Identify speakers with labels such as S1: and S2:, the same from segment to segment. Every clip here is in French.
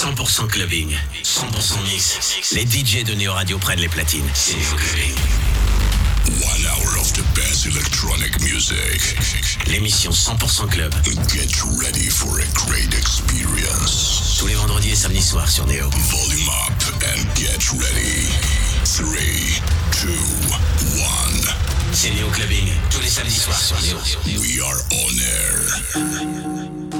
S1: 100% clubbing, 100% mix. Les DJ de Neo Radio prennent les platines. C'est Clubbing.
S2: One hour of the best electronic music.
S1: L'émission 100% club.
S2: Get ready for a great experience.
S1: Tous les vendredis et samedis soirs sur Neo.
S2: Volume up and get ready. 3, 2, 1.
S1: C'est Neo Clubbing. Tous les samedis soirs sur Neo.
S2: We are on air.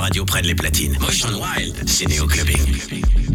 S1: Radio prennent les platines. Motion Wild, c'est Clubbing.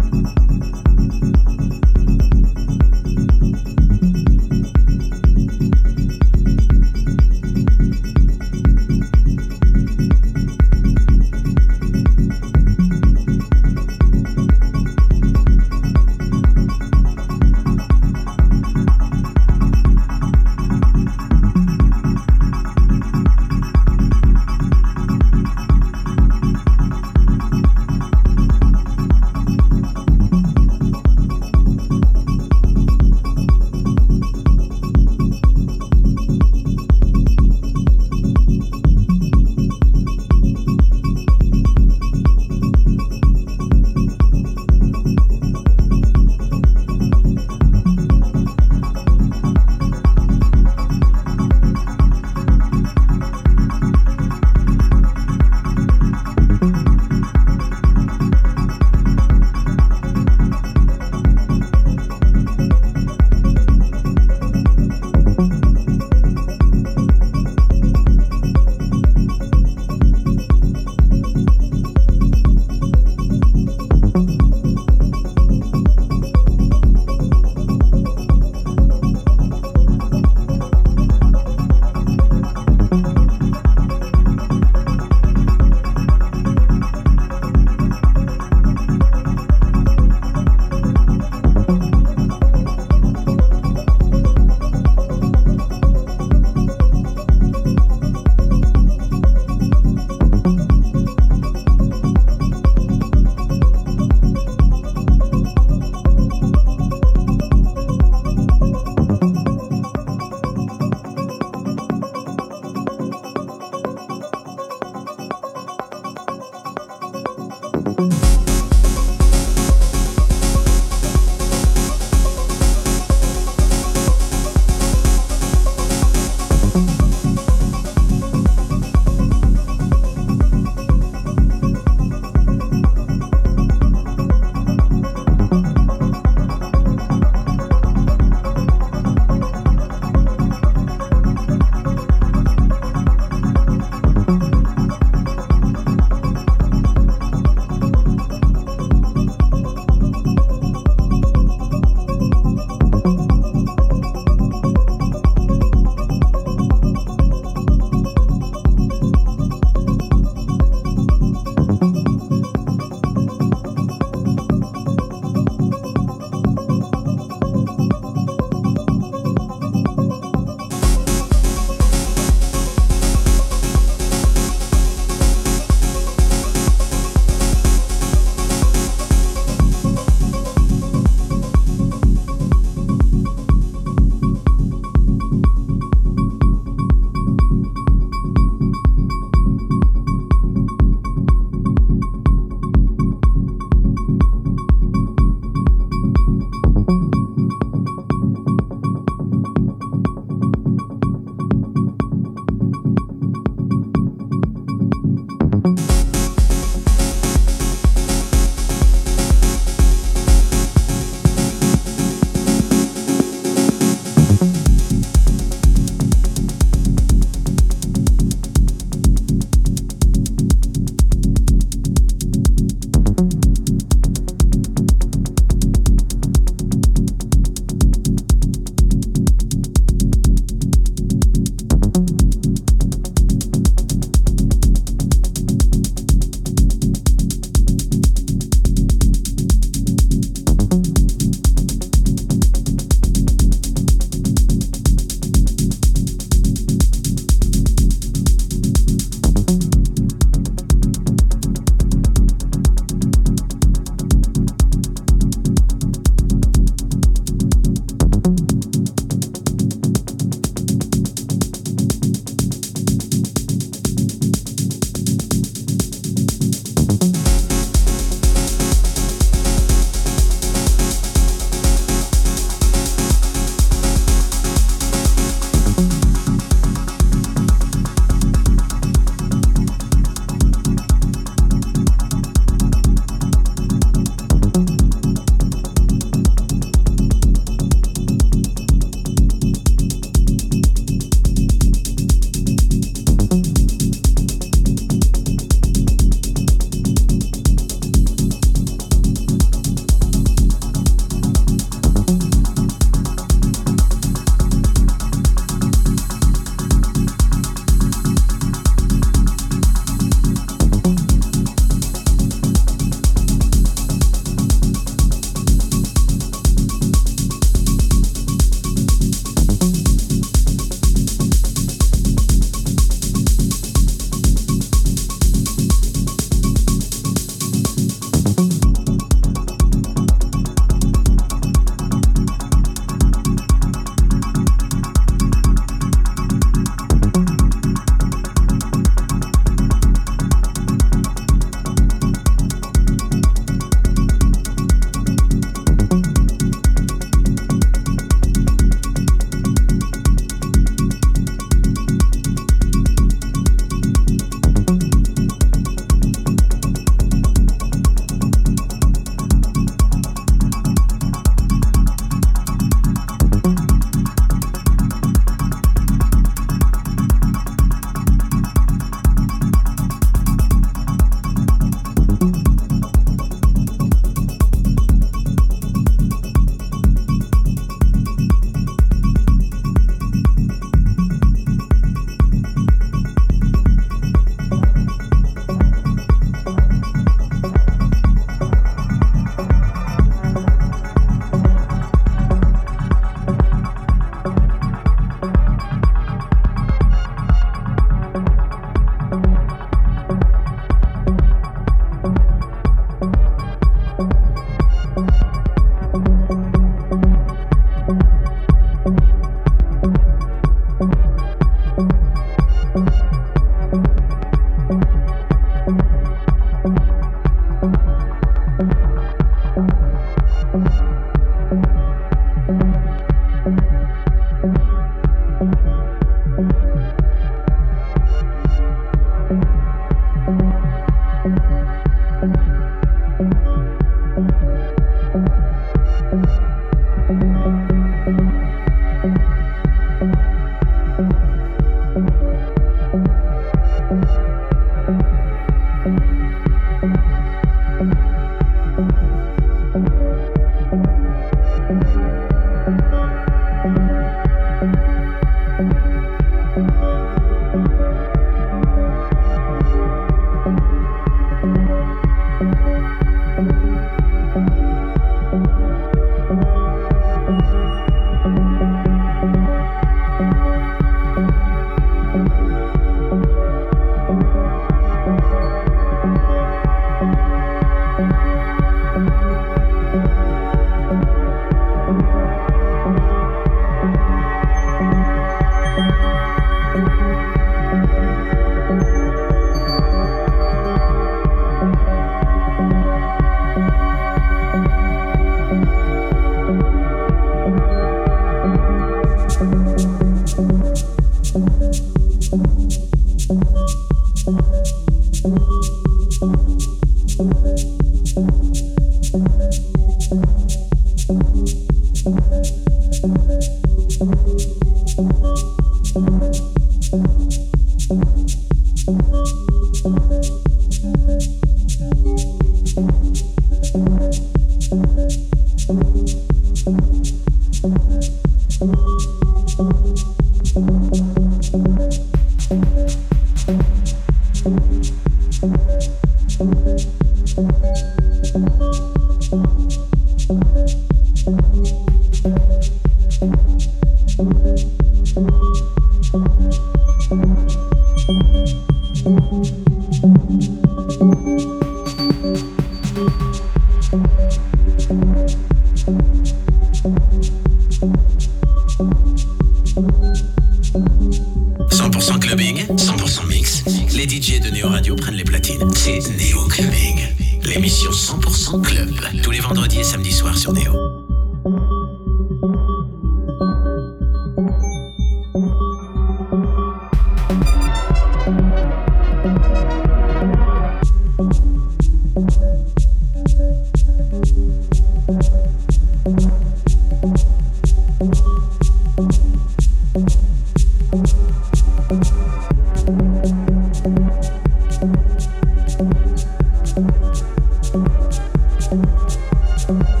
S3: Bye.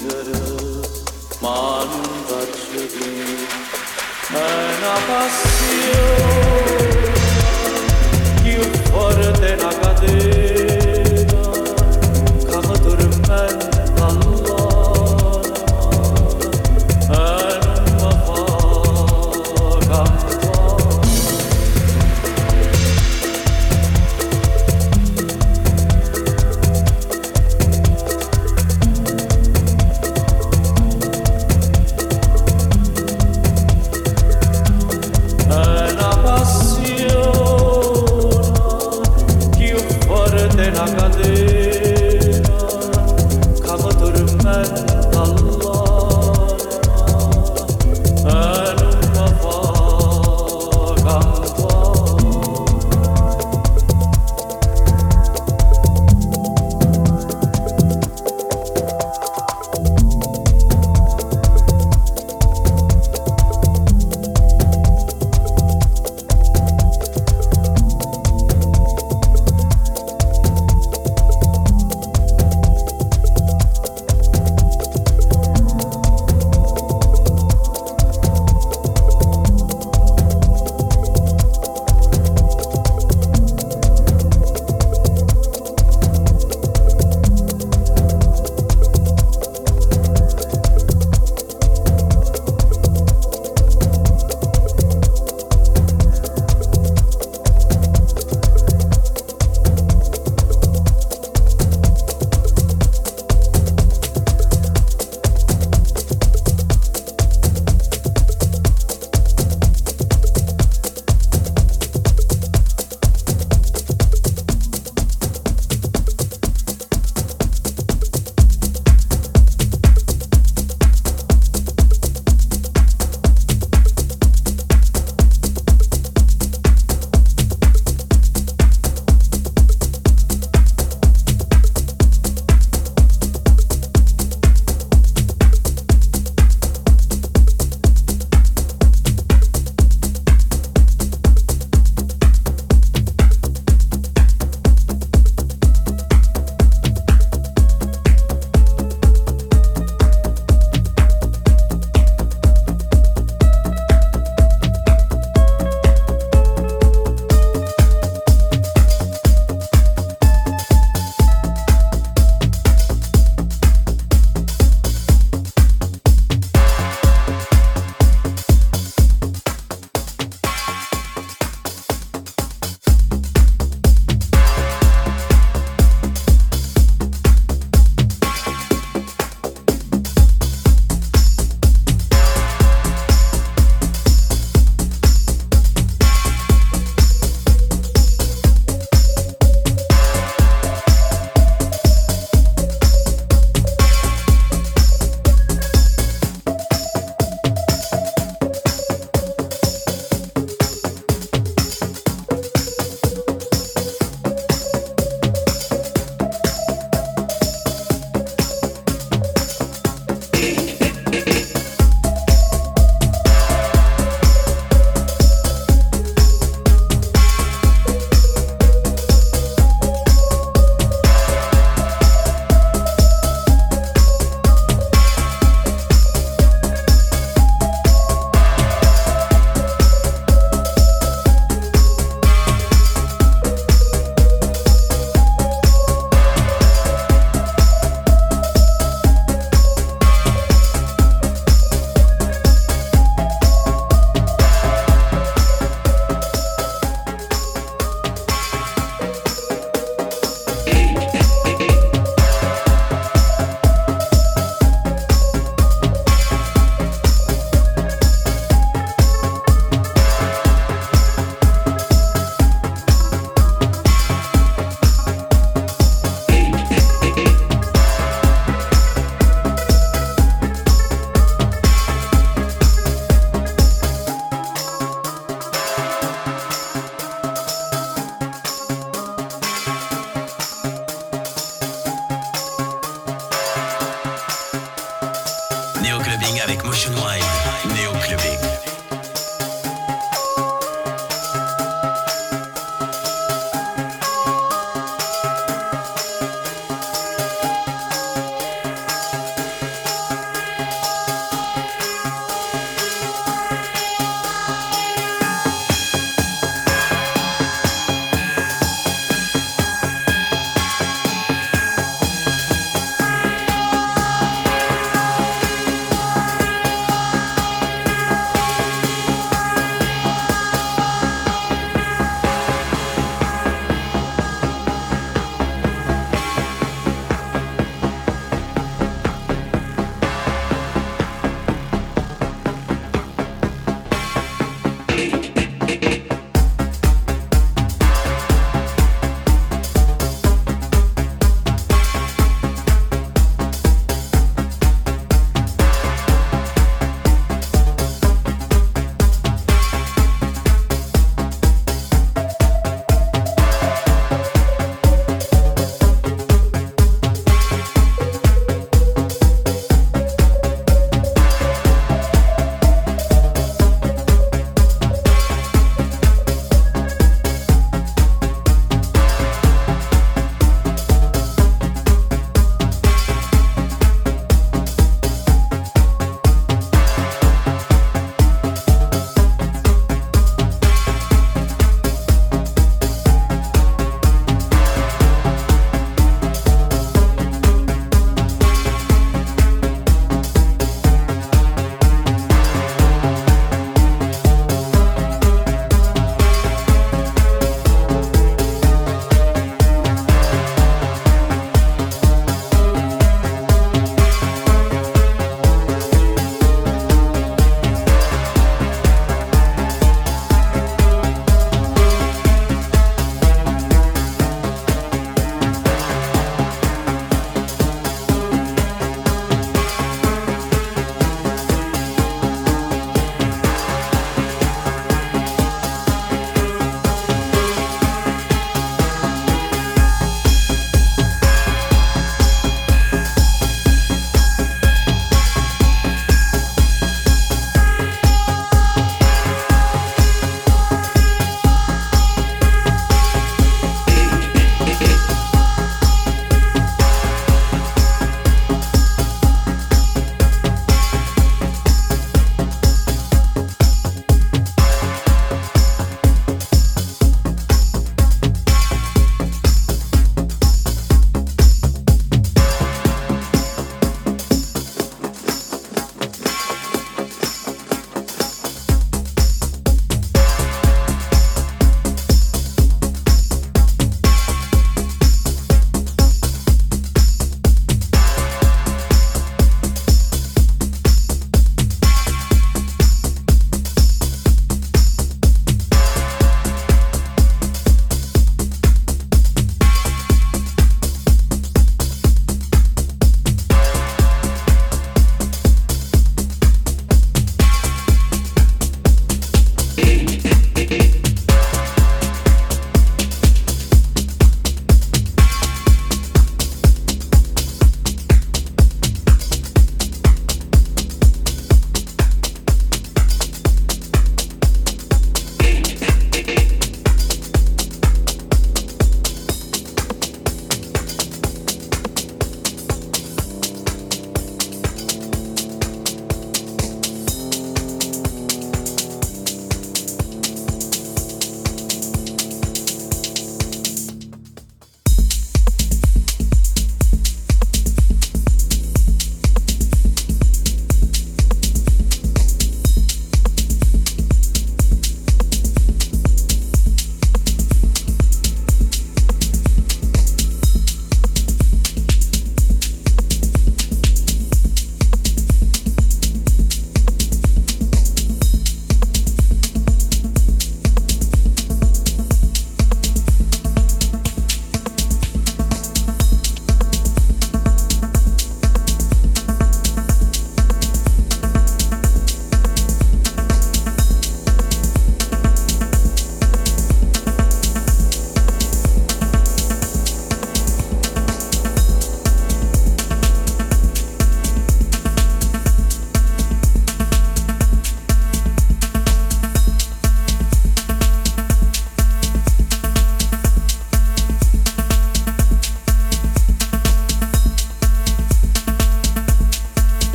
S3: Çırı
S1: Mandaçı Ön apasyon